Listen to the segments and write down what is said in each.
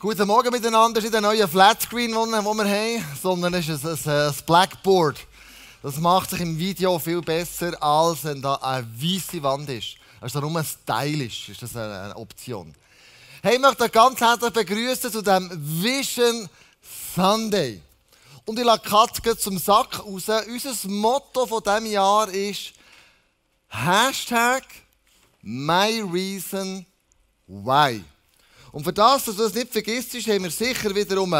Guten Morgen miteinander. Das ist nicht ein neuer Flatscreen, den wir haben, sondern es ist ein, ein, Blackboard. Das macht sich im Video viel besser, als wenn da eine weiße Wand ist. Also nur stylisch ist das eine Option. Hey, ich möchte euch ganz herzlich begrüßen zu diesem Vision Sunday. Und ich lasse Katze zum Sack raus. Unser Motto von diesem Jahr ist Hashtag My Reason Why. Und für das, dass du das nicht vergisst, haben wir sicher wiederum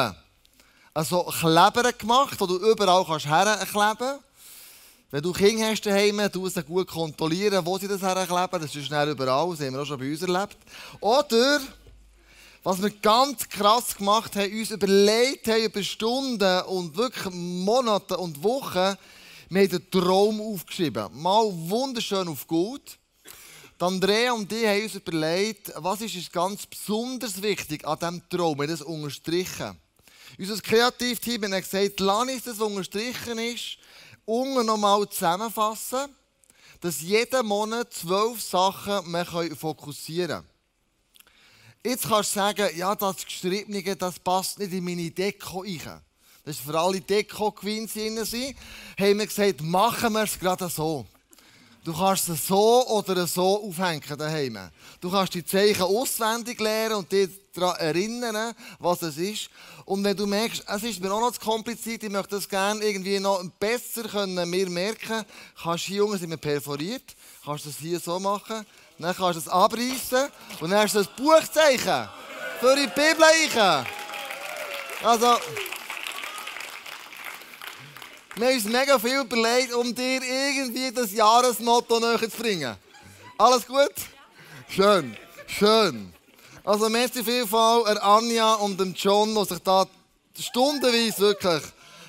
also Kleber gemacht, wo du überall kannst herkleben kannst. Wenn du Kinder hast daheim, du sie gut kontrollieren, wo sie das herkleben. Das ist schnell überall, das haben wir auch schon bei uns erlebt. Oder, was wir ganz krass gemacht haben, uns überlegt haben über Stunden und wirklich Monate und Wochen, wir haben den Traum aufgeschrieben. Mal wunderschön auf gut. Andrea und ich haben uns überlegt, was ist ganz besonders wichtig an diesem Traum. Wir das unterstrichen. Unser Kreativteam hat gesagt, lass uns das, unterstrichen ist, unten nochmal zusammenfassen, dass jeden Monat zwölf Sachen wir fokussieren können. Jetzt kannst du sagen, ja, das Geschriebene, das passt nicht in meine Deko rein. Das ist für alle Deko-Queens drin. Haben wir gesagt, machen wir es gerade so. Du kannst es so oder so aufhängen daheim. Du kannst die Zeichen auswendig lernen und dich daran erinnern, was es ist. Und wenn du merkst, es ist mir auch noch zu kompliziert, ich möchte das gerne irgendwie noch besser können mir merken, kannst hier unten sind wir perforiert, kannst du das hier so machen, dann kannst du es abreißen und dann hast du das Buchzeichen für die Bibel. Also, wir haben uns mega viel überlegt, um dir irgendwie das Jahresmotto näher zu bringen. Alles gut? Schön, schön. Also merci vielfalt an Anja und dem John, die sich da stundenweise wirklich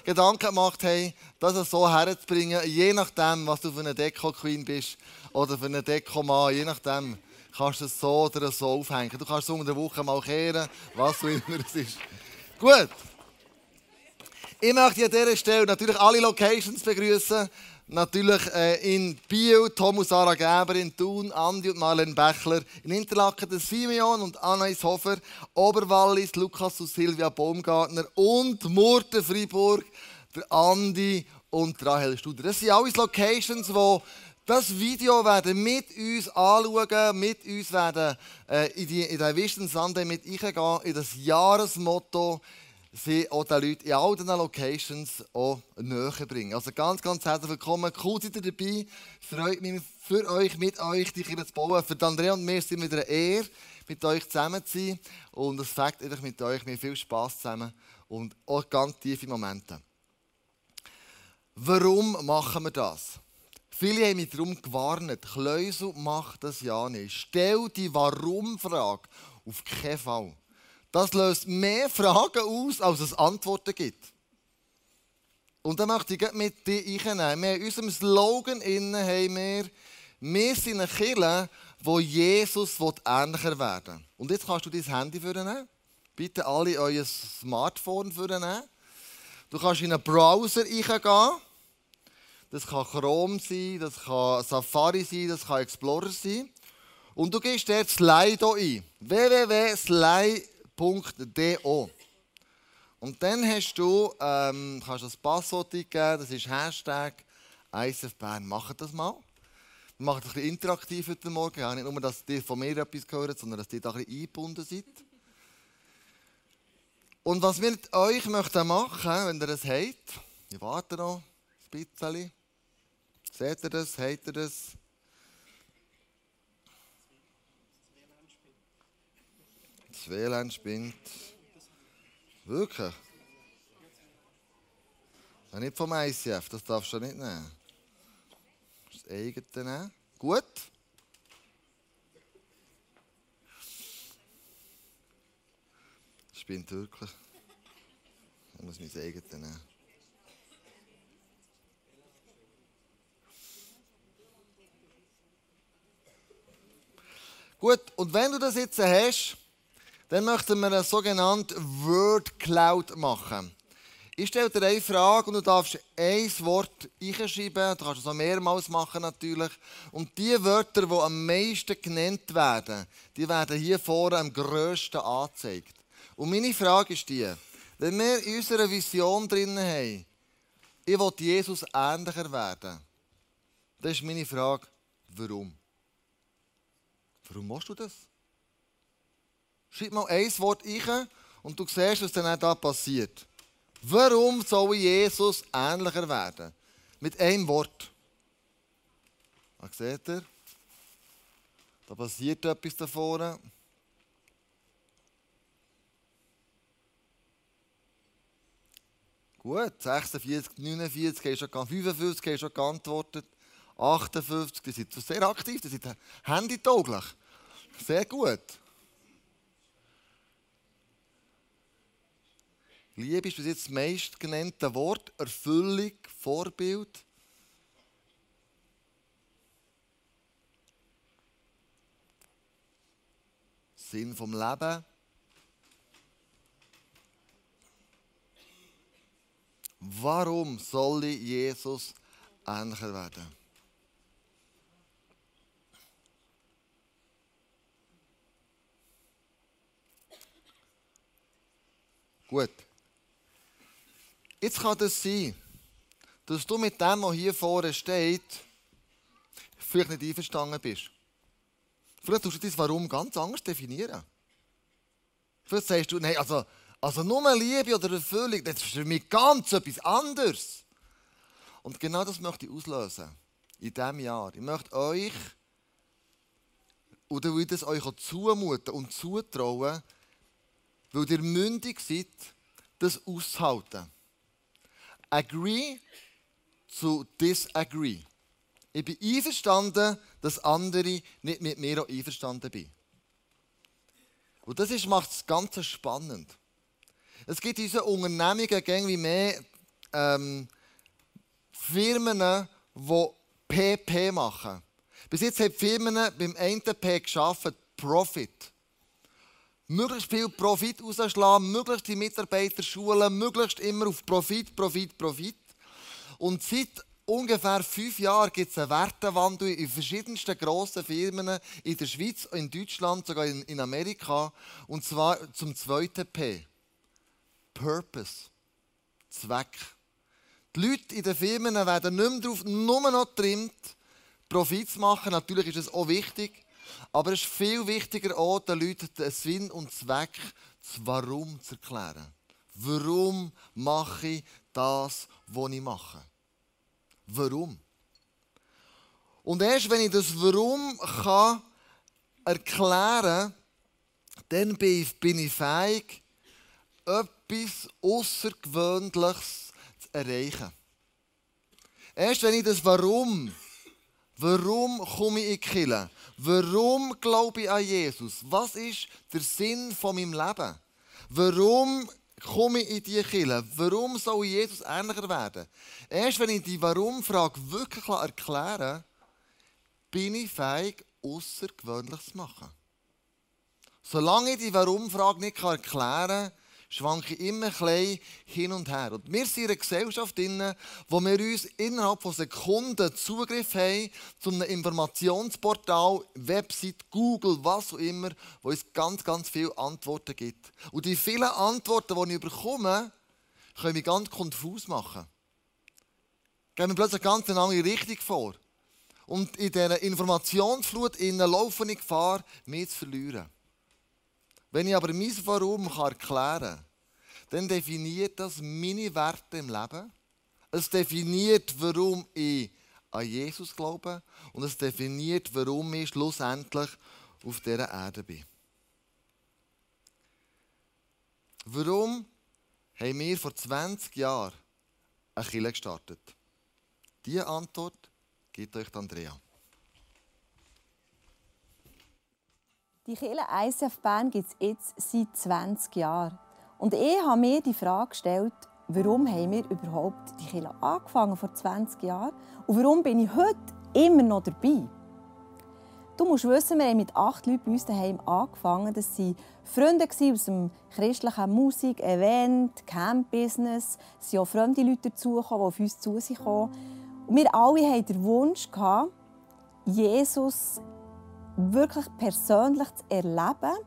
Gedanken gemacht haben, das so herzubringen, je nachdem, was du für eine Deko-Queen bist oder für eine Deko-Mann, je nachdem kannst du es so oder so aufhängen. Du kannst es unter der Woche mal kehren, was auch immer es ist. Gut. Ich möchte an dieser Stelle natürlich alle Locations begrüßen. Natürlich äh, in Biel, Thomas Sarah Geber, in Thun, Andi und Marlene Bechler, in Interlaken der Simeon und Anais Hofer, Oberwallis, Lukas und Silvia Baumgartner und Murten Freiburg, der Andi und Rahel Studer. Das sind alles Locations, wo das Video werden mit uns anschauen, mit uns werden äh, in, die, in den Vision Sunday mit eingehen, in das Jahresmotto sie auch den Leuten in all diesen Locations auch näher bringen. Also ganz, ganz herzlich willkommen. Cool seid ihr dabei. Freut mich für euch, mit euch, die Kirche zu bauen. Für Andrea und mir sind wieder eine Ehre, mit euch zusammen zu sein. Und es fängt einfach mit euch. mir viel Spass zusammen und auch ganz tiefe Momente. Warum machen wir das? Viele haben mich darum gewarnt. Kleusel macht das ja nicht. Stell die Warum-Frage auf keinen Fall. Das löst mehr Fragen aus, als es Antworten gibt. Und dann möchte ich mit dir einnehmen. In unserem Slogan innen haben wir, wir sind eine Kirche, wo Jesus ähnlicher werden will. Und jetzt kannst du dein Handy vornehmen. Bitte alle euer Smartphone vornehmen. Du kannst in einen Browser eingehen. Das kann Chrome sein, das kann Safari sein, das kann Explorer sein. Und du gehst dort Slido ein. www.slido www.do. Und dann hast du, ähm, kannst das Passwort eingeben, das ist Hashtag ISF Bern. Macht das mal. Wir machen das ein bisschen interaktiv heute Morgen. Ja, nicht nur, dass ihr von mir etwas gehört, sondern dass ihr da ein bisschen eingebunden seid. Und was wir mit euch möchten machen, wenn ihr das habt, ich warte noch ein bisschen. Seht ihr das? Habt ihr das? Das WLAN spinnt. Wirklich? Ja, nicht vom ICF, das darfst du nicht nehmen. Das eigene nehmen. Gut. Das spinnt wirklich. Ich muss mein eigenes nehmen. Gut, und wenn du das jetzt hast, dann möchten wir eine sogenannte Word Cloud machen. Ich stelle dir eine Frage und du darfst ein Wort einschreiben. Du kannst es auch mehrmals machen natürlich. Und die Wörter, die am meisten genannt werden, die werden hier vorne am grössten angezeigt. Und meine Frage ist die, wenn wir in unserer Vision drin haben, ich will Jesus ähnlicher werden, dann ist meine Frage, warum? Warum machst du das? Schreib mal ein Wort ein und du siehst, was dann da passiert. Warum soll Jesus ähnlicher werden? Mit einem Wort. Was seht ihr? Da passiert etwas da vorne. Gut, 46, 49 hast schon 55 hast schon geantwortet. 58, die sind sehr aktiv, die sind handytauglich. Sehr gut. Liebe ist bis jetzt das meist genannte Wort. Erfüllung, Vorbild. Sinn vom Leben. Warum soll ich Jesus ähnlicher werden? Gut. Jetzt kann das sein, dass du mit dem, was hier vorne steht, vielleicht nicht einverstanden bist. Vielleicht tust du dein Warum ganz anders definieren. Vielleicht sagst du, nein, also, also nur Liebe oder Erfüllung, das ist für mich ganz etwas anderes. Und genau das möchte ich auslösen. In diesem Jahr. Ich möchte euch, oder will das euch auch zumuten und zutrauen, weil ihr mündig seid, das auszuhalten. Agree zu disagree. Ich bin einverstanden, dass andere nicht mit mir auch einverstanden sind. Und das macht das Ganze spannend. Es gibt in unseren Unternehmungen irgendwie mehr ähm, Firmen, die PP machen. Bis jetzt haben Firmen beim einen P geschafft, Profit. Möglichst viel Profit rausschlagen, möglichst die Mitarbeiter schulen, möglichst immer auf Profit, Profit, Profit. Und seit ungefähr fünf Jahren gibt es einen Wertewandel in verschiedensten grossen Firmen in der Schweiz, in Deutschland, sogar in, in Amerika. Und zwar zum zweiten P. Purpose. Zweck. Die Leute in den Firmen werden nicht mehr darauf nur noch getrimmt, Profit zu machen. Natürlich ist es auch wichtig. Aber es ist viel wichtiger auch, den Leuten den Sinn und Zweck, das Warum zu erklären. Warum mache ich das, was ich mache? Warum? Und erst wenn ich das Warum kann erklären kann, dann bin ich fähig, etwas Außergewöhnliches zu erreichen. Erst wenn ich das Warum, warum komme ich in die Kirche, warum glaube ich an Jesus, was ist der Sinn von meinem Leben, warum komme ich in diese Kirche, warum soll ich Jesus ähnlicher werden, erst wenn ich die Warum-Frage wirklich erklären bin ich fähig, Außergewöhnliches zu machen. Solange ich die Warum-Frage nicht erklären kann, schwanke immer ein bisschen hin und her. Und wir sind in einer Gesellschaft, drin, wo wir uns innerhalb von Sekunden Zugriff haben zu einem Informationsportal, Website, Google, was auch immer, wo uns ganz, ganz viele Antworten gibt. Und die vielen Antworten, die ich bekomme, können mich ganz konfus machen. Gehen wir plötzlich ganz eine andere Richtung vor. Und in dieser Informationsflut laufe ich Gefahr, mich zu verlieren. Wenn ich aber mein Warum erklären kann, dann definiert das meine Werte im Leben. Es definiert, warum ich an Jesus glaube und es definiert, warum ich schlussendlich auf dieser Erde bin. Warum haben wir vor 20 Jahren eine Kirche gestartet? Diese Antwort gibt euch Andrea. Die Kirche ICF Bern gibt es jetzt seit 20 Jahren. Und ich habe mir die Frage gestellt, warum haben wir überhaupt die Kirche angefangen vor 20 Jahren und warum bin ich heute immer noch dabei? Du musst wissen, wir haben mit acht Leuten bei uns daheim angefangen. Das waren Freunde aus dem christlichen Musik-, Event-, Camp-Business. Es sind auch fremde Leute dazugekommen, die auf uns zu sich kamen. Und wir alle hatten den Wunsch, Jesus wirklich persönlich zu erleben,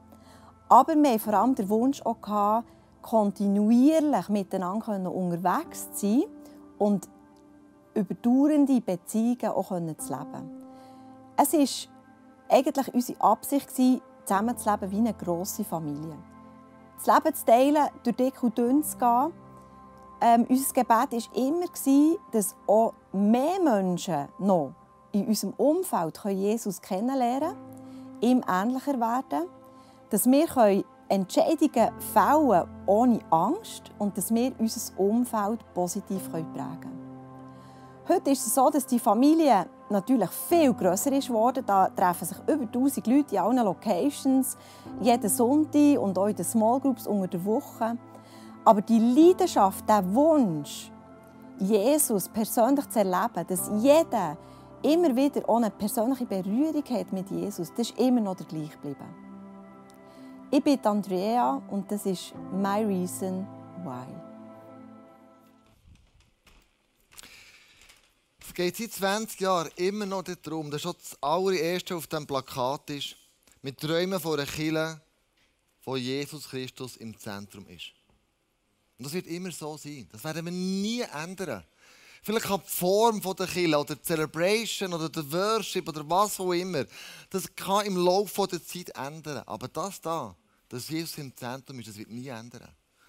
Aber wir hatten vor allem den Wunsch auch, kontinuierlich miteinander unterwegs zu sein und überdauernde Beziehungen auch zu leben. Es war eigentlich unsere Absicht, zusammenzuleben wie eine grosse Familie. Das Leben zu teilen, durch dick und dünn zu gehen. Ähm, unser Gebet war immer, dass auch mehr Menschen noch in unserem Umfeld Jesus kennenlernen können, ihm ähnlicher werden, dass wir Entscheidungen fällen ohne Angst und dass wir unser Umfeld positiv prägen können. Heute ist es so, dass die Familie natürlich viel grösser ist geworden. Da treffen sich über 1000 Leute in allen Locations, jeden Sonntag und auch in den Small Groups unter der Woche. Aber die Leidenschaft, der Wunsch, Jesus persönlich zu erleben, dass jeder immer wieder eine persönliche Berührung hat mit Jesus, das ist immer noch der gleich geblieben. Ich bin Andrea und das ist My Reason Why. Es geht seit 20 Jahren immer noch darum, dass schon das allererste auf dem Plakat ist, mit Träumen von einer Kirche, wo Jesus Christus im Zentrum ist. Und das wird immer so sein. Das werden wir nie ändern. Vielleicht kann die Form der Kirche oder die Celebration oder der Worship oder was auch immer, das kann im Laufe der Zeit ändern. Aber das da, dass Jesus im Zentrum ist, das wird nie ändern.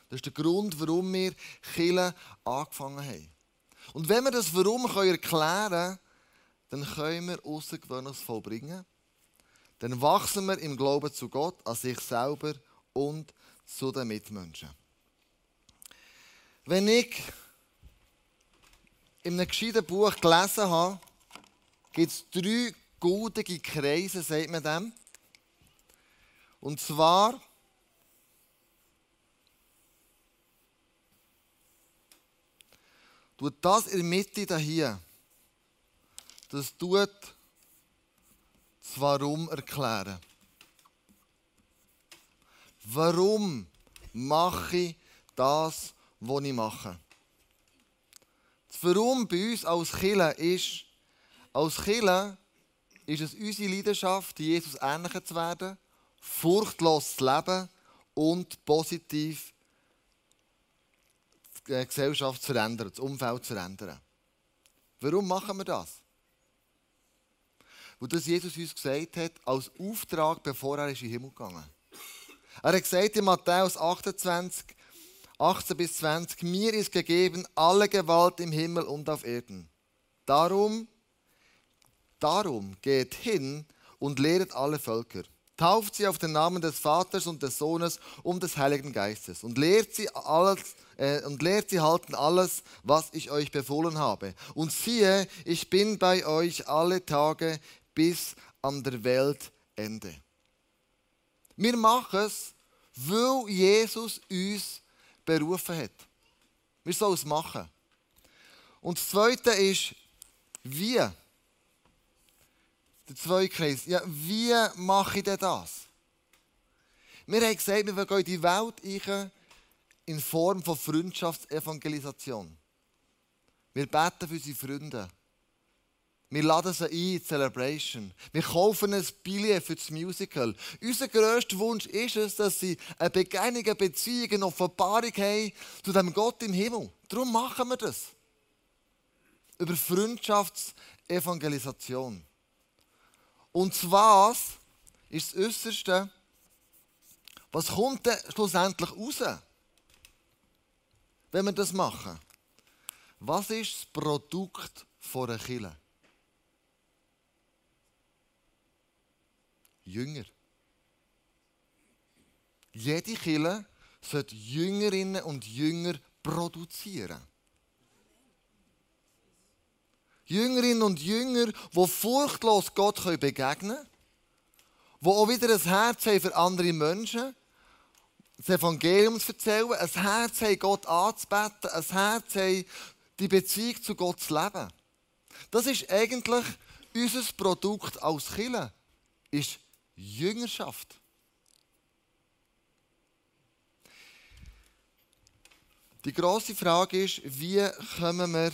Das ist der Grund, warum wir Kirche angefangen haben. Und wenn wir das Warum erklären können, dann können wir Außergewöhnliches vollbringen. Dann wachsen wir im Glauben zu Gott, an sich selber und zu den Mitmenschen. Wenn ich in einem gescheiten Buch gelesen habe, gibt es drei gute Kreise, sagt man dem. Und zwar tut das in der Mitte hier, das tut das Warum erklären. Warum mache ich das, was ich mache? Das Warum bei uns als Killer ist, als Killer ist es unsere Leidenschaft, Jesus ähnlicher zu werden, furchtlos zu leben und positiv die Gesellschaft zu verändern, das Umfeld zu verändern. Warum machen wir das? Weil das Jesus uns gesagt hat, als Auftrag, bevor er in den Himmel gegangen ist. Er hat gesagt in Matthäus 28, 18 bis 20, mir ist gegeben alle Gewalt im Himmel und auf Erden. Darum, darum geht hin und lehret alle Völker. Tauft sie auf den Namen des Vaters und des Sohnes und des Heiligen Geistes und lehrt sie alles äh, und lehrt sie halten alles, was ich euch befohlen habe. Und siehe, ich bin bei euch alle Tage bis an der Weltende. Wir machen es, weil Jesus uns berufen hat. Wir sollen es machen. Und das Zweite ist, wie. Der zweite Kreis. Ja, wie mache ich denn das? Wir haben gesagt, wir in die Welt in Form von Freundschaftsevangelisation. Wir beten für unsere Freunde. Wir laden sie ein in Celebration. Wir kaufen ein Billett für das Musical. Unser grösster Wunsch ist es, dass sie eine Begegnung, eine Beziehung, eine Offenbarung haben zu dem Gott im Himmel. Darum machen wir das. Über Freundschaftsevangelisation. Und was ist das Äußerste? Was kommt denn schlussendlich raus, wenn wir das machen? Was ist das Produkt von einer Kirche? Jünger. Jede Kirche sollte Jüngerinnen und Jünger produzieren. Jüngerinnen und Jünger, die furchtlos Gott begegnen können, die auch wieder ein Herz haben für andere Menschen, das Evangelium zu erzählen, ein Herz haben, Gott anzubeten, ein Herz haben, die Beziehung zu Gott zu leben. Das ist eigentlich unser Produkt als Kirche, ist Jüngerschaft. Die große Frage ist, wie kommen wir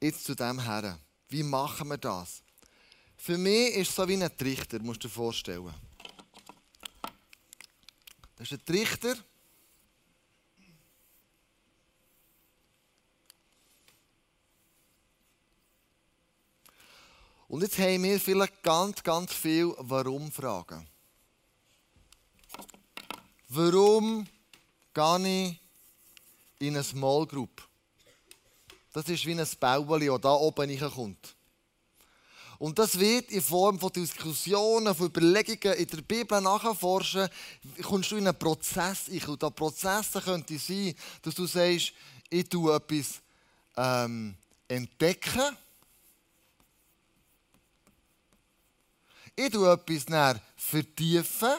jetzt zu dem her? Wie machen wir das? Für mich ist es so wie ein Trichter, musst du dir vorstellen. Das ist ein Trichter. Und jetzt haben wir vielleicht ganz, ganz viel Warum-Fragen. Warum gehe ich in eine Small Group? Das ist wie ein Bauli, das da oben reinkommt. Und das wird in Form von Diskussionen, von Überlegungen in der Bibel nachforschen, kommst du in einen Prozess ein. Und der Prozess könnte sein, dass du sagst, ich tue etwas ähm, entdecken. Ich tue etwas näher vertiefen.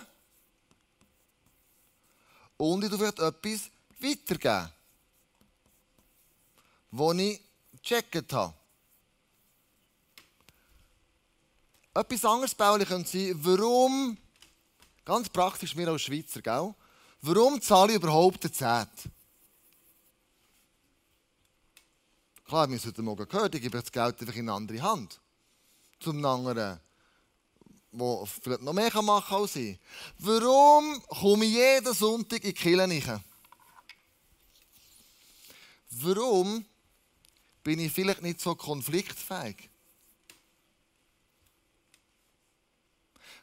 Und ich tue vielleicht etwas weitergeben, was ich gecheckt habe. Etwas anderes, Pauli, könnte sein, warum, ganz praktisch wir als Schweizer, gell? warum zahle ich überhaupt den Zehnt? Klar, wir haben heute Morgen gehört, ich gebe das Geld einfach in eine andere Hand. Zum anderen, der vielleicht noch mehr machen kann als ich. Warum komme ich jeden Sonntag in die Kirche Warum bin ich vielleicht nicht so konfliktfähig?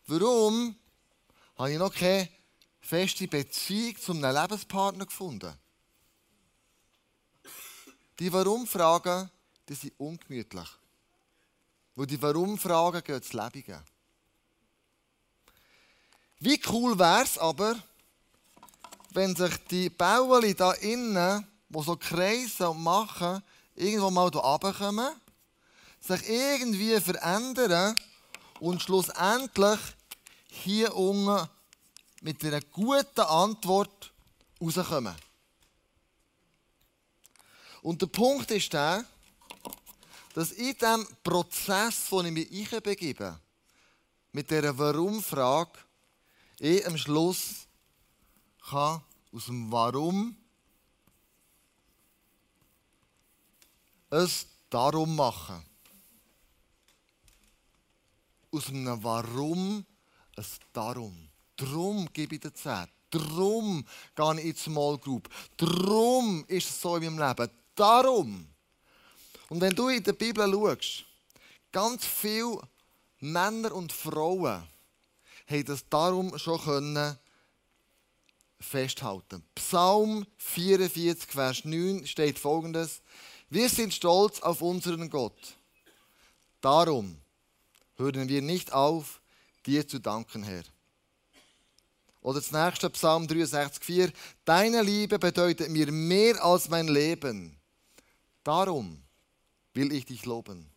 Warum habe ich noch keine feste Beziehung zu einem Lebenspartner gefunden? Die Warum-Fragen, sind ungemütlich. Weil die Warum-Fragen gehen ins Lebige. Wie cool wäre es aber, wenn sich die Bauern da innen, die so kreisen und machen, irgendwo mal hier runterkommen, sich irgendwie verändern und schlussendlich hier unten mit einer guten Antwort rauskommen. Und der Punkt ist der, dass in diesem Prozess, wo ich mich begebe, mit dieser Warum-Frage, ich am Schluss kann aus dem Warum es darum machen aus einem Warum ein Darum. Darum gebe ich dir Zeit. Darum gehe ich in die Small Group. Darum ist es so in meinem Leben. Darum. Und wenn du in der Bibel schaust, ganz viele Männer und Frauen haben das darum schon können festhalten. Psalm 44, Vers 9 steht folgendes: Wir sind stolz auf unseren Gott. Darum hören wir nicht auf, dir zu danken, Herr. Oder das nächste Psalm 63,4. Deine Liebe bedeutet mir mehr als mein Leben. Darum will ich dich loben.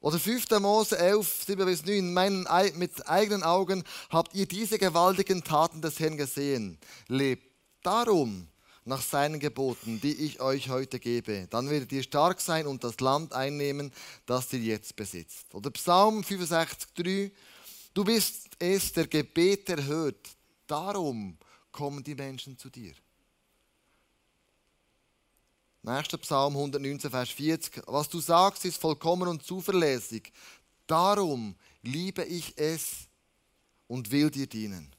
Oder 5. Mose 11, 7 bis 9. Meinen, mit eigenen Augen habt ihr diese gewaltigen Taten des Herrn gesehen. Lebt darum nach seinen Geboten, die ich euch heute gebe. Dann werdet ihr stark sein und das Land einnehmen, das ihr jetzt besitzt. Oder Psalm 65, 3. Du bist es, der Gebet erhört. Darum kommen die Menschen zu dir. Nächster Psalm 119, Vers 40. Was du sagst, ist vollkommen und zuverlässig. Darum liebe ich es und will dir dienen.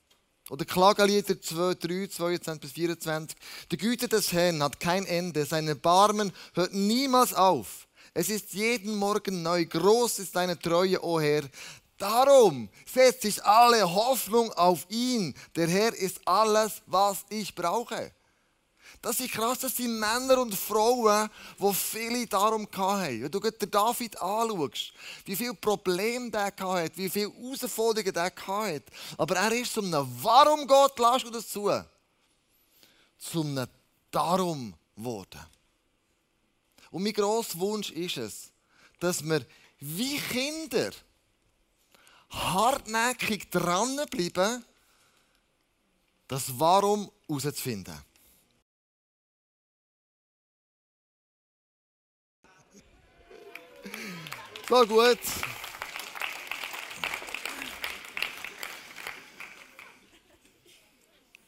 Oder Klagelieder 2, 3, 22 bis 24. Die Güte des Herrn hat kein Ende, seine Barmen hört niemals auf. Es ist jeden Morgen neu, groß ist deine Treue, o oh Herr. Darum setze ich alle Hoffnung auf ihn. Der Herr ist alles, was ich brauche. Das ist krass, das sind Männer und Frauen, die viele darum hatten. Wenn du den David anschaust, wie viele Probleme der hatte, wie viele Herausforderungen der hatte. Aber er ist zum einem Warum Gott, lass du dazu, zum einem Darum geworden. Und mein grosser Wunsch ist es, dass wir wie Kinder hartnäckig dranbleiben, das Warum herauszufinden. So gut.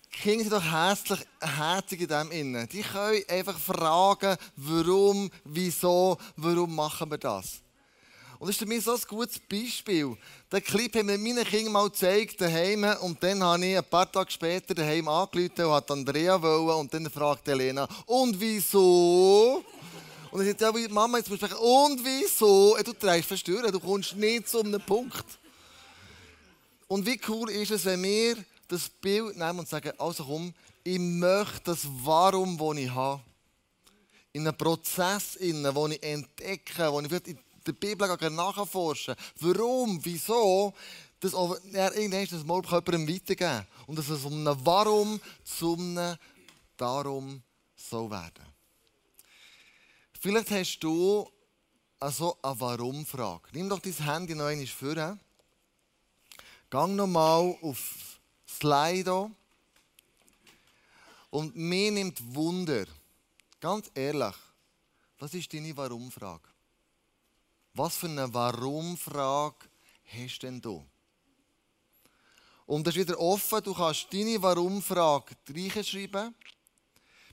Kinder sind doch herzlich, herzig in dem Innen. Die können einfach fragen, warum, wieso, warum machen wir das. Und das ist für mich so ein gutes Beispiel. Den Clip haben wir meinen Kindern mal gezeigt, daheim. Und dann habe ich ein paar Tage später daheim angerufen und hat Andrea wollen. Und dann fragt Elena, und wieso? Und ich sagte, ja, Mama, jetzt musst du sagen, und wieso? Du trägst verstören, du kommst nicht zu einem Punkt. Und wie cool ist es, wenn wir das Bild nehmen und sagen, also komm, ich möchte das Warum, das ich habe, in einem Prozess, in den ich entdecke, wo ich in der Bibel nachforschen Warum, wieso, das auch irgendwann das mal jemandem weitergeben Und dass es um ein Warum zu einem Darum soll werden. Vielleicht hast du also eine Warum-Frage. Nimm doch dein Handy noch einmal vor. Gang nochmal auf Slido. Und mir nimmt Wunder. Ganz ehrlich, was ist deine Warum-Frage? Was für eine Warum-Frage hast denn du? Und das ist wieder offen, du kannst deine Warum-Frage reinschreiben.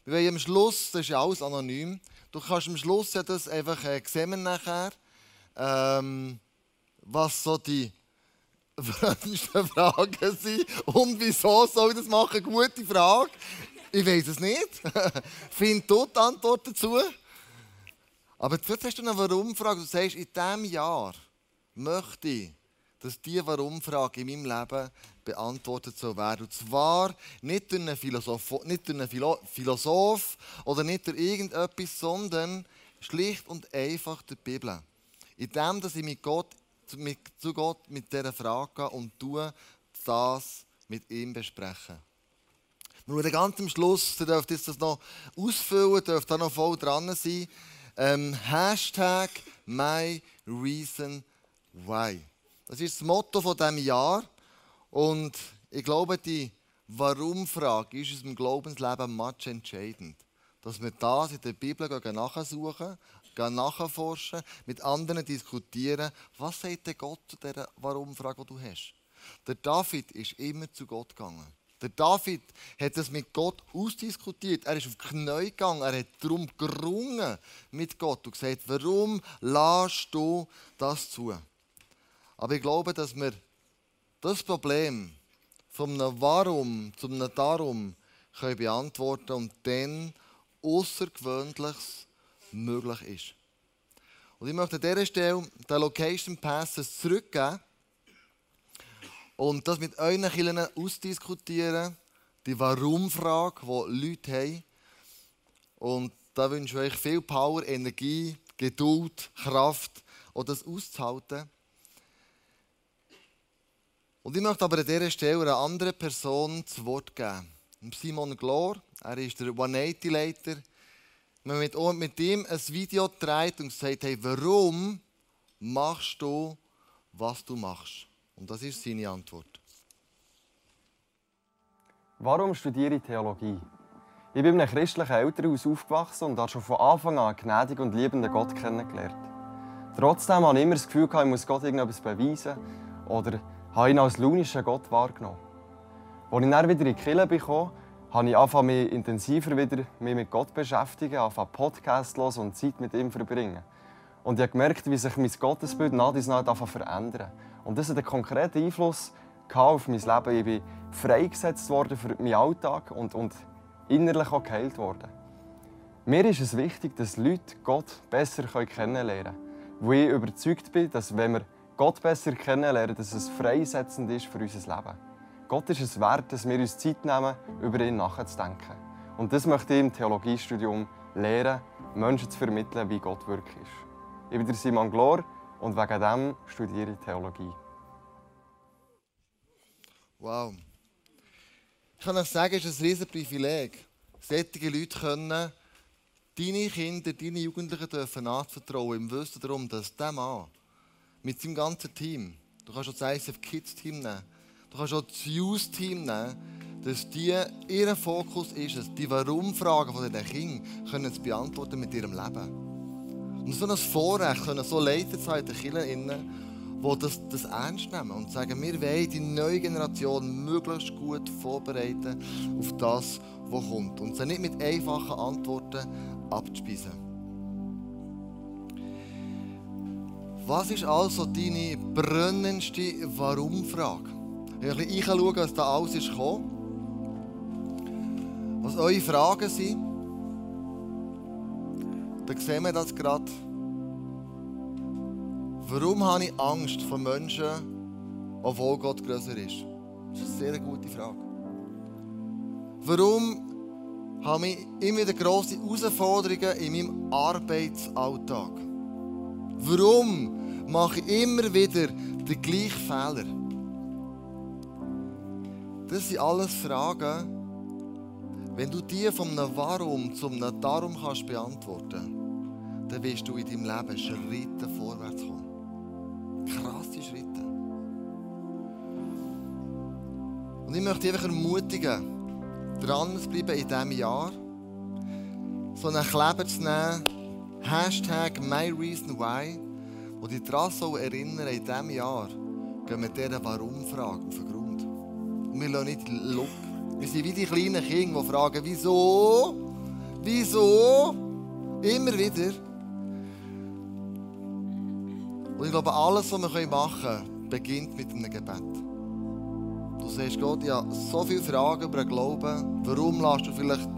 Wir wollen am Schluss, das ist ja alles anonym, du kannst am Schluss ja das einfach äh, sehen nachher, ähm, was so die wünschen Fragen sind und wieso soll ich das machen? Gute Frage. Ich weiß es nicht. Find du die Antwort dazu? Aber jetzt hast du eine Warum-Frage. Du sagst, in diesem Jahr möchte ich, dass diese Warum-Frage in meinem Leben beantwortet soll werden. Und zwar nicht durch einen Philosoph, nicht durch einen Philosoph oder nicht durch irgendetwas, sondern schlicht und einfach der Bibel. In dem, dass ich mit Gott, mit, zu Gott mit dieser Frage gehe und tue, das mit ihm bespreche. Nur ganz am Schluss, ihr dürft das noch ausfüllen, dürft da noch voll dran sein. Ähm, Hashtag My Reason Why. Das ist das Motto von diesem Jahr. Und ich glaube, die Warum-Frage ist unserem Glaubensleben much entscheidend. Dass wir das in der Bibel nachsuchen, nachforschen, mit anderen diskutieren. Was sagt der Gott zu dieser Warum-Frage, die du hast? Der David ist immer zu Gott gegangen. Der David hat das mit Gott ausdiskutiert. Er ist auf die Knie gegangen. Er hat darum gerungen mit Gott und gesagt, warum lässt du das zu? Aber ich glaube, dass wir das Problem einem Warum zu einem Darum können beantworten und dann Außergewöhnliches möglich ist. Und ich möchte an dieser Stelle den Location Passes zurückgeben und das mit euren Kindern ausdiskutieren, die Warum-Frage, die Leute haben. Und da wünsche ich euch viel Power, Energie, Geduld, Kraft, um das auszuhalten. Und ich möchte aber an dieser Stelle einer anderen Person das Wort geben. Simon Glor, er ist der 180-Leiter. Wir haben mit ihm ein Video gedreht und gesagt, hey, warum machst du, was du machst? Und das ist seine Antwort. Warum studiere ich Theologie? Ich bin in einem christlichen Elternhaus aufgewachsen und habe schon von Anfang an gnädigen und liebenden Gott kennengelernt. Trotzdem habe ich immer das Gefühl, ich muss Gott irgendetwas beweisen oder habe ihn als launischen Gott wahrgenommen. Als ich dann wieder in die Kirche bekam, habe ich angefangen, mich intensiver wieder mit Gott beschäftigen, angefangen Podcasts hören und Zeit mit ihm verbringen. Und ich habe gemerkt, wie sich mein Gottesbild nach und nach verändert. Und das hat einen konkreten Einfluss auf mein Leben. Ich bin freigesetzt worden für meinen Alltag und, und innerlich auch geheilt worden. Mir ist es wichtig, dass Leute Gott besser kennenlernen können. Weil ich überzeugt bin, dass wenn wir Gott besser kennenlernen, dass es freisetzend ist für unser Leben. Gott ist es wert, dass wir uns Zeit nehmen, über ihn nachzudenken. Und das möchte ich im Theologiestudium lernen, Menschen zu vermitteln, wie Gott wirklich ist. Ich bin Simon Glor und wegen dem studiere ich Theologie. Wow. Ich kann euch sagen, es ist ein riesiges Privileg. Solche Leute können deine Kinder, deine Jugendlichen dürfen anvertrauen, im Wissen darum, dass dieser Mann mit seinem ganzen Team, du kannst auch das ICF Kids Team nehmen, du kannst auch das Youth Team nehmen, dass die, ihr Fokus ist es, die Warum-Fragen von diesen Kindern können sie beantworten mit ihrem Leben. Und so ein Vorrecht, können so Leiter sein in den Kirchen, die das, das ernst nehmen und sagen, wir wollen die neue Generation möglichst gut vorbereiten auf das, was kommt. Und sie nicht mit einfachen Antworten abzuspeisen. Was ist also deine brennendste Warum-Frage? Ich ein bisschen reinschaue, was da alles ist gekommen, was eure Fragen sind, dann sehen wir das gerade. Warum habe ich Angst vor Menschen, obwohl Gott größer ist? Das ist eine sehr gute Frage. Warum habe ich immer wieder grosse Herausforderungen in meinem Arbeitsalltag? Warum mache ich immer wieder den gleichen Fehler? Das sind alles Fragen, wenn du die von einem Warum zum einem Darum kannst beantworten, dann wirst du in deinem Leben Schritte vorwärts kommen. Krasse Schritte. Und ich möchte dich einfach ermutigen, dran zu bleiben in diesem Jahr, so einen Kleber zu nehmen, Hashtag MyReasonWhy, wo dich daran soll erinnern, in diesem Jahr gehen wir dieser Warum-Frage auf den Grund. Und wir lassen nicht Look. Wir sind wie die kleinen Kinder, die fragen, wieso? Wieso? Immer wieder. Und ich glaube, alles, was wir machen können, beginnt mit einem Gebet. Du sagst Gott, ja, so viele Fragen über den Glauben. Warum lässt du vielleicht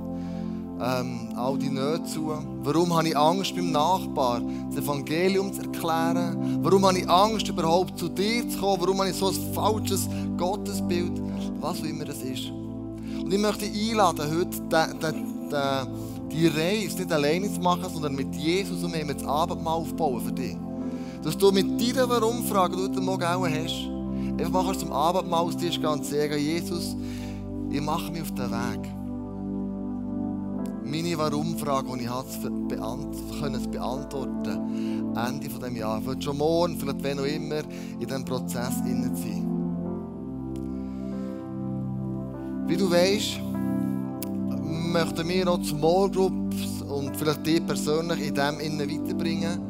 ähm, all die Nöte zu? Warum habe ich Angst, beim Nachbar das Evangelium zu erklären? Warum habe ich Angst, überhaupt zu dir zu kommen? Warum habe ich so ein falsches Gottesbild? Was auch immer das ist. Und ich möchte einladen, heute die, die, die Reise nicht alleine zu machen, sondern mit Jesus und mir das Abendmahl aufbauen für dich. Dass du mit deiner Warum-Frage, die du heute Morgen auch hast, einfach mal zum Abendmahlstisch gehen und sagen, Jesus, ich mache mich auf den Weg. Meine Warum-Frage, die ich hatte, beant beantworten Ende dieses Jahres. Vielleicht schon morgen, vielleicht wenn auch immer, in diesem Prozess innen sein. Wie du weißt, möchten wir noch Small Groups und vielleicht dich persönlich in dem innen weiterbringen.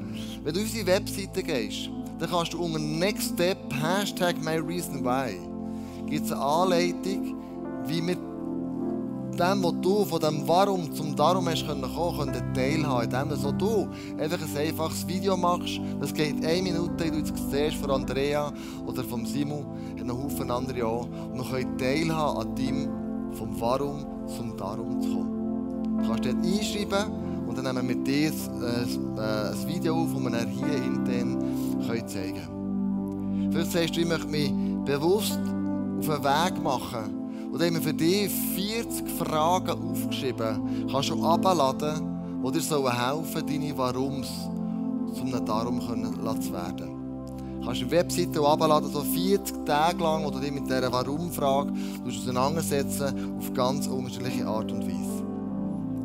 Wenn du auf unsere Webseite gehst, dann kannst du unter Next Step Hashtag MyReasonWhy gibt es eine Anleitung, wie wir dem, was du von dem Warum zum Darum hast können kommen, teilhaben, indem so du einfach ein einfaches Video machst. Das geht eine Minute, du es siehst von Andrea oder von Simon, und noch Haufen andere auch. Und wir können teilhaben an dem, vom Warum zum Darum zu kommen. Du kannst dort einschreiben und dann nehmen wir mit dir äh, ein Video auf, das wir dann hier können zeigen können. Vielleicht sagst du, ich möchte mich bewusst auf einen Weg machen, und da haben wir für dich 40 Fragen aufgeschrieben. Du kannst schon abladen, die dir helfen deine Warums zum einem Darum zu werden. Du kannst eine Webseite abladen, so 40 Tage lang, wo du dich mit dieser Warum-Frage auseinandersetzen auf ganz unterschiedliche Art und Weise.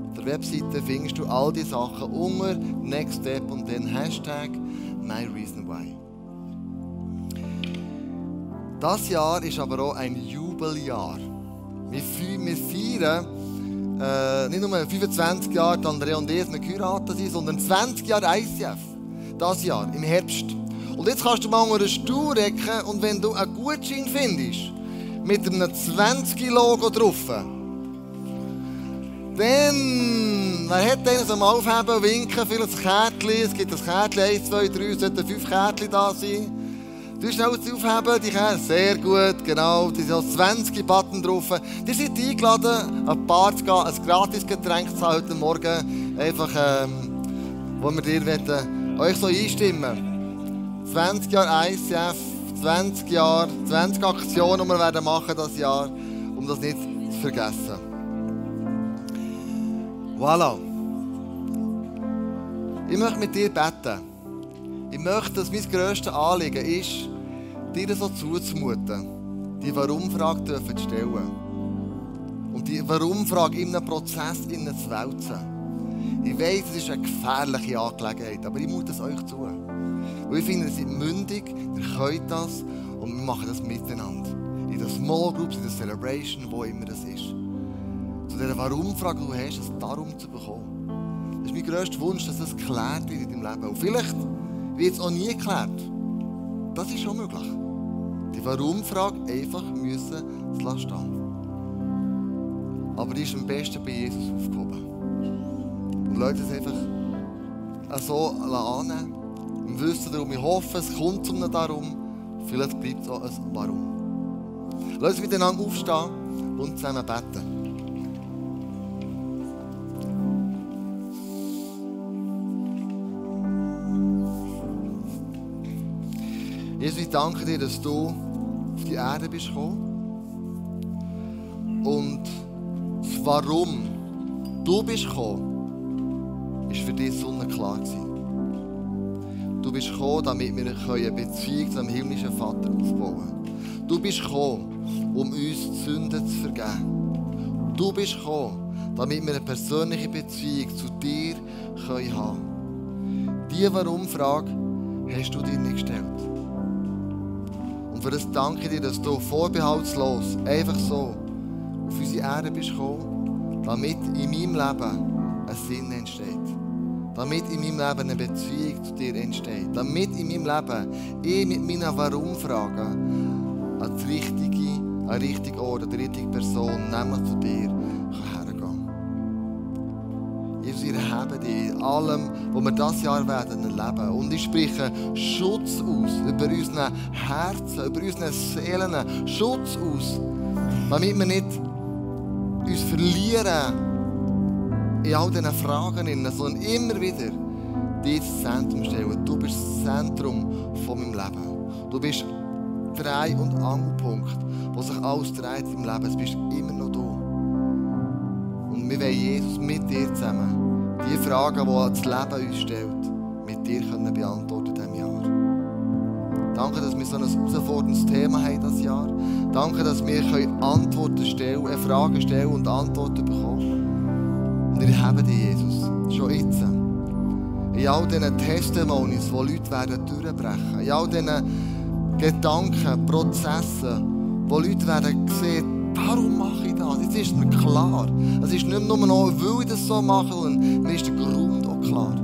Auf der Webseite findest du all diese Sachen unter Next Step und dann Hashtag MyReasonWhy. Das Jahr ist aber auch ein Jubeljahr. Wir, feiern äh, nicht nur 25 Jahre, die Andrea und ich, wir geheiratet sind, sondern 20 Jahre ICF. Das Jahr, im Herbst. Und jetzt kannst du mal einen Stuhl recken und wenn du einen Gutschein findest, mit einem 20-Logo drauf, dann, wer hat den mal aufheben winken, vielleicht ein Kärtchen, es gibt ein Kärtchen, 1, 2, 3, es sollten 5 Kärtchen da sein. Du schnell aufheben, die Kerne. Sehr gut, genau. Da sind auch 20 Button drauf. Die sind eingeladen, ein Paar zu gehen, ein gratis Getränk zu haben heute Morgen. Einfach, ähm, wo wir dir wollen, euch so einstimmen. 20 Jahre ICF, 20 Jahre, 20 Aktionen, die wir werden machen das Jahr, um das nicht zu vergessen. Voilà. Ich möchte mit dir beten. Ich möchte, dass mein grösstes Anliegen ist, dir so zuzumuten, die Warum-Frage zu stellen. Und die Warum-Frage in einem Prozess zu wälzen. Ich weiß, es ist eine gefährliche Angelegenheit, aber ich mute es euch zu. Weil ich finde, ihr seid mündig, ihr könnt das und wir machen das miteinander. In den Small Groups, in der Celebration, wo immer das ist. Zu dieser Warum-Frage, die du hast, es darum zu bekommen. Das ist mein grösster Wunsch, dass das geklärt wird in deinem Leben. Und vielleicht wird es auch nie geklärt. Das ist schon möglich. Die Warum-Frage einfach müssen zu stehen. Aber die ist am besten bei Jesus aufgehoben. Und Leute es einfach so annehmen, im Wissen darum. Ich hoffe, es kommt einem Darum. Vielleicht bleibt es auch ein Warum. Lass uns miteinander aufstehen und zusammen beten. Jesus, ich danke dir, dass du auf die Erde bist gekommen. Und das Warum du bist gekommen, ist für dich sonnenklar gewesen. Du bist gekommen, damit wir eine Beziehung zum himmlischen Vater aufbauen können. Du bist gekommen, um uns Sünden zu vergeben. Du bist gekommen, damit wir eine persönliche Beziehung zu dir haben können. Diese Warum-Frage hast du dir nicht gestellt. Für das danke ich dir, dass du vorbehaltslos, einfach so, auf unsere Erde bist gekommen, damit in meinem Leben ein Sinn entsteht. Damit in meinem Leben eine Beziehung zu dir entsteht. Damit in meinem Leben ich mit meinen Warum-Fragen an die richtige, an den richtigen Ort, an die richtige Person, nämlich zu dir, hergehen Jesus, ich erhebe dich in allem, was wir dieses Jahr werden erleben. Und ich spreche Schutz aus über unsere Herzen, über unsere Seelen. Schutz aus, damit wir nicht uns verlieren in all diesen Fragen, sondern immer wieder dich ins Zentrum stellen. Du bist das Zentrum von meinem Leben. Du bist Drei- und Angelpunkt, wo sich alles dreht im Leben. Es bist immer noch du. Und wir wollen Jesus mit dir zusammen die Fragen, die das Leben uns stellt, mit dir können beantworten in diesem Jahr. Danke, dass wir so ein herausforderndes Thema haben dieses Jahr. Danke, dass wir Antworten stellen, Fragen stellen und Antworten bekommen. Und wir haben dich, Jesus, schon jetzt. In all diesen Testimonies, wo Leute werden durchbrechen. In all diesen Gedanken, Prozessen, wo Leute werden sehen, warum mache ich das? Jetzt ist mir klar. Es ist nicht nur noch, weil ich das so mache, sondern mir ist der Grund auch klar.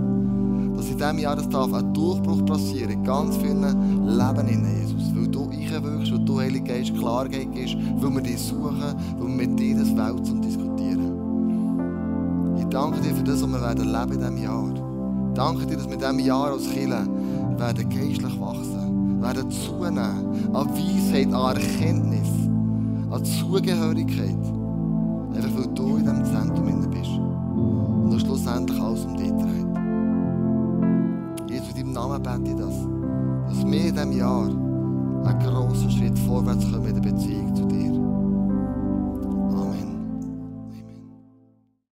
Dass in diesem Jahr ein Durchbruch passieren in ganz vielen Leben in Jesus. Weil du einwirkst, weil du Heilige Geist Klarheit gibst, weil wir dich suchen, weil wir mit dir das Welt zum Diskutieren. Ich danke dir für das, was wir werden leben in diesem Jahr. Ich danke dir, dass wir in diesem Jahr als Kirche werden geistlich wachsen, werden zunehmen an Weisheit, an Erkenntnis, an Zugehörigkeit. Einfach weil du in diesem Zentrum bist. Und schlussendlich alles um dich dreht. Jesus, in deinem Namen bete ich das, dass wir in diesem Jahr einen grossen Schritt vorwärts kommen in der Beziehung zu dir.